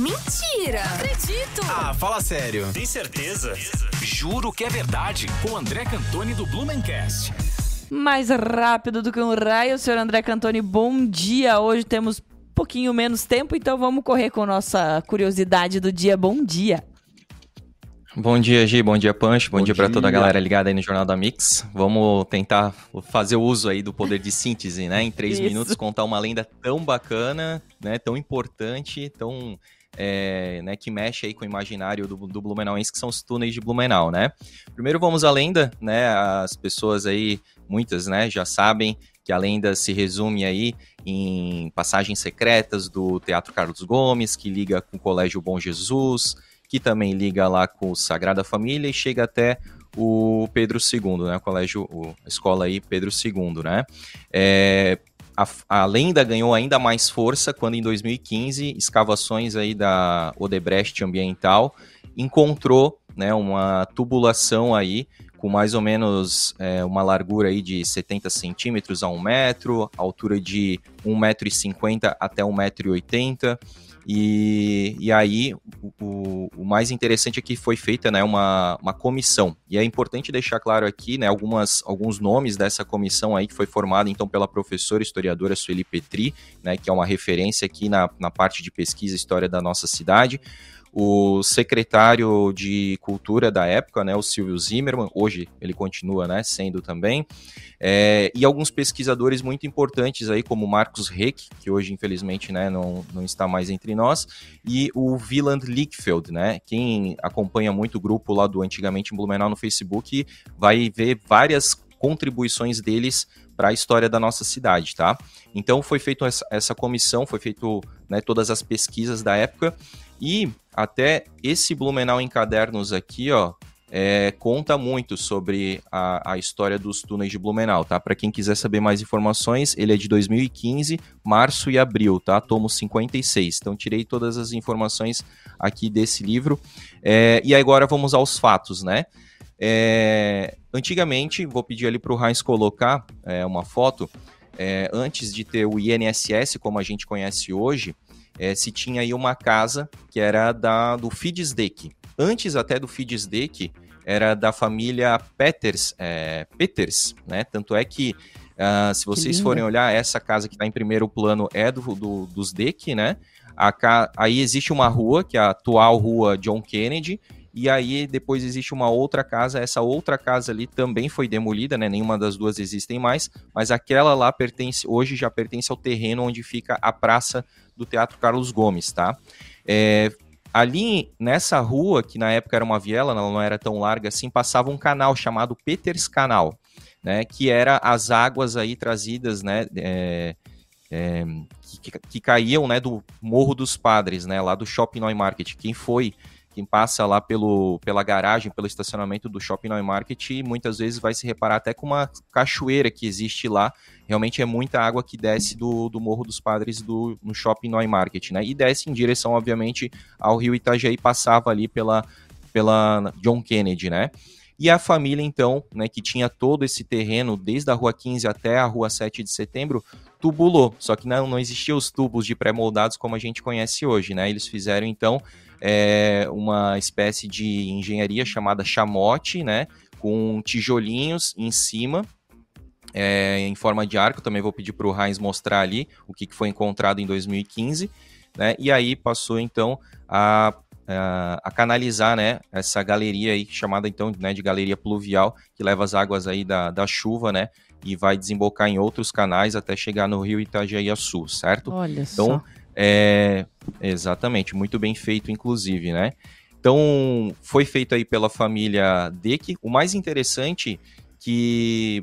Mentira! Acredito! Ah, fala sério. Tem certeza? Juro que é verdade. Com André Cantoni do Blumencast. Mais rápido do que um raio, senhor André Cantoni, bom dia. Hoje temos pouquinho menos tempo, então vamos correr com nossa curiosidade do dia. Bom dia. Bom dia, Gi. Bom dia, Punch. Bom, Bom dia, dia. para toda a galera ligada aí no Jornal da Mix. Vamos tentar fazer o uso aí do poder de síntese, né? Em três Isso. minutos, contar uma lenda tão bacana, né? Tão importante, tão... É, né, que mexe aí com o imaginário do, do Blumenauense, que são os túneis de Blumenau, né? Primeiro vamos à lenda, né? As pessoas aí, muitas, né, já sabem que a lenda se resume aí em passagens secretas do Teatro Carlos Gomes, que liga com o Colégio Bom Jesus, que também liga lá com o Sagrada Família e chega até o Pedro II, né? O colégio, a escola aí Pedro II, né? É, a, a, lenda ganhou ainda mais força quando em 2015 escavações aí da Odebrecht Ambiental encontrou, né, uma tubulação aí com mais ou menos é, uma largura aí de 70 centímetros a 1 metro, altura de 1,50m até 1,80m, e, e aí, o, o, mais interessante aqui foi feita né, uma, uma comissão. E é importante deixar claro aqui né, algumas, alguns nomes dessa comissão aí que foi formada então pela professora historiadora Sueli Petri, né, que é uma referência aqui na, na parte de pesquisa e história da nossa cidade o secretário de Cultura da época, né, o Silvio Zimmermann, hoje ele continua né, sendo também, é, e alguns pesquisadores muito importantes aí, como Marcos Reck, que hoje infelizmente né, não, não está mais entre nós, e o Wieland Lickfeld, né, quem acompanha muito o grupo lá do Antigamente Blumenau no Facebook vai ver várias contribuições deles para a história da nossa cidade, tá? Então foi feita essa, essa, comissão, foi feito né, todas as pesquisas da época e até esse Blumenau em cadernos aqui, ó, é, conta muito sobre a, a, história dos túneis de Blumenau, tá? Para quem quiser saber mais informações, ele é de 2015, março e abril, tá? Tomo 56. Então tirei todas as informações aqui desse livro. É, e agora vamos aos fatos, né? É, antigamente, vou pedir ali para o Heinz colocar é, uma foto. É, antes de ter o INSS, como a gente conhece hoje, é, se tinha aí uma casa que era da, do Fidsdeck. Antes até do Fidsdeck, era da família Peters, é, Peters, né? Tanto é que, uh, se vocês forem olhar, essa casa que está em primeiro plano é do, do dos Deck, né? A, aí existe uma rua, que é a atual rua John Kennedy, e aí depois existe uma outra casa, essa outra casa ali também foi demolida, né? Nenhuma das duas existem mais, mas aquela lá pertence, hoje já pertence ao terreno onde fica a praça do Teatro Carlos Gomes, tá? É, ali nessa rua, que na época era uma viela, ela não era tão larga assim, passava um canal chamado Peters Canal, né? Que era as águas aí trazidas, né? É, é, que, que, caíam, né? Do Morro dos Padres, né? Lá do Shopping Market. Quem foi quem passa lá pelo, pela garagem, pelo estacionamento do Shopping Market, muitas vezes vai se reparar até com uma cachoeira que existe lá realmente é muita água que desce do, do Morro dos Padres do, no Shopping Market, né? E desce em direção, obviamente, ao rio Itajaí, passava ali pela, pela John Kennedy, né? E a família, então, né, que tinha todo esse terreno, desde a Rua 15 até a Rua 7 de Setembro, tubulou. Só que não, não existiam os tubos de pré-moldados como a gente conhece hoje, né? Eles fizeram, então, é, uma espécie de engenharia chamada chamote, né? Com tijolinhos em cima, é, em forma de arco. Também vou pedir para o Heinz mostrar ali o que, que foi encontrado em 2015. Né? E aí passou então a, a, a, canalizar né, essa galeria aí, chamada então né, de galeria pluvial, que leva as águas aí da, da chuva, né? E vai desembocar em outros canais até chegar no rio Itajaí-Açu, certo? Olha então, só. É, exatamente, muito bem feito, inclusive, né? Então, foi feito aí pela família Deck. O mais interessante que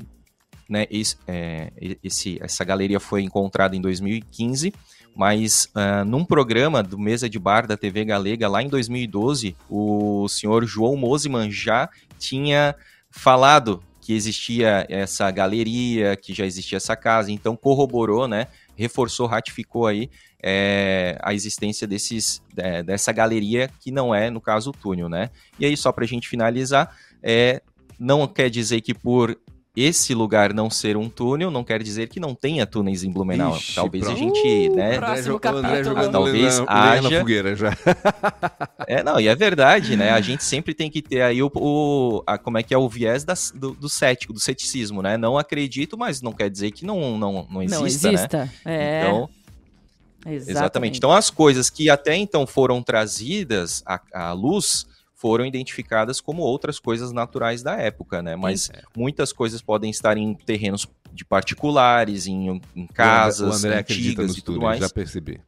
né, esse, é, esse, essa galeria foi encontrada em 2015, mas uh, num programa do Mesa de Bar da TV Galega, lá em 2012, o senhor João Mosiman já tinha falado que existia essa galeria, que já existia essa casa, então corroborou, né, reforçou, ratificou aí é, a existência desses, é, dessa galeria, que não é, no caso, o túnel, né. E aí, só para a gente finalizar, é, não quer dizer que por esse lugar não ser um túnel não quer dizer que não tenha túneis em Blumenau. Ixi, Talvez a gente, Uh, né? próximo capítulo. jogando Talvez na- lenha na haja- fogueira já. É, não, e é verdade, né? A gente sempre tem que ter aí o, o- a- como é que é o viés das- do, do cético, do ceticismo, né? Não acredito, mas não quer dizer que não, não, não exista, não né? exista. É, Então, exatamente. exatamente. Então, as coisas que até então foram trazidas à, à luz foram identificadas como outras coisas naturais da época, né? Mas muitas coisas podem estar em terrenos de particulares, em, em casas o André acredita antigas nos e tudo túneis, mais. já percebi.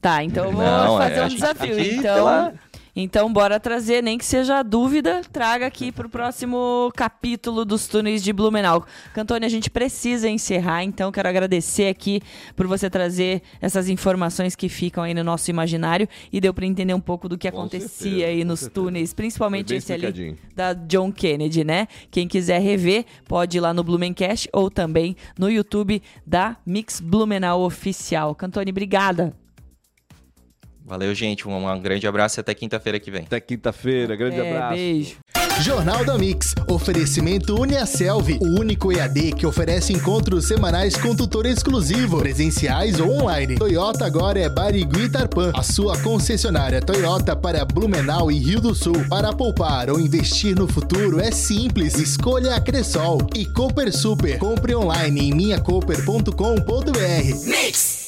Tá, então eu vou Não, é, fazer a um gente desafio. aqui Então, pela- então, bora trazer, nem que seja a dúvida, traga aqui pro próximo capítulo dos túneis de Blumenau. Cantone, a gente precisa encerrar, então quero agradecer aqui por você trazer essas informações que ficam aí no nosso imaginário e deu para entender um pouco do que Com acontecia certeza, aí nos certeza. túneis, principalmente esse ali da John Kennedy, né? Quem quiser rever, pode ir lá no Blumencast ou também no YouTube da Mix Blumenau Oficial. Cantone, obrigada. Valeu, gente. Um, um grande abraço e até quinta-feira que vem. Até quinta-feira, grande É, abraço. beijo. Jornal da Mix. Oferecimento Uniaselv, o único EAD que oferece encontros semanais com tutor exclusivo, presenciais ou online. Toyota agora é Barigui Tarpan, a sua concessionária Toyota para Blumenau e Rio do Sul. Para poupar ou investir no futuro é simples. Escolha a Cressol e Cooper Super. Compre online em minhacooper.com.br. Mix.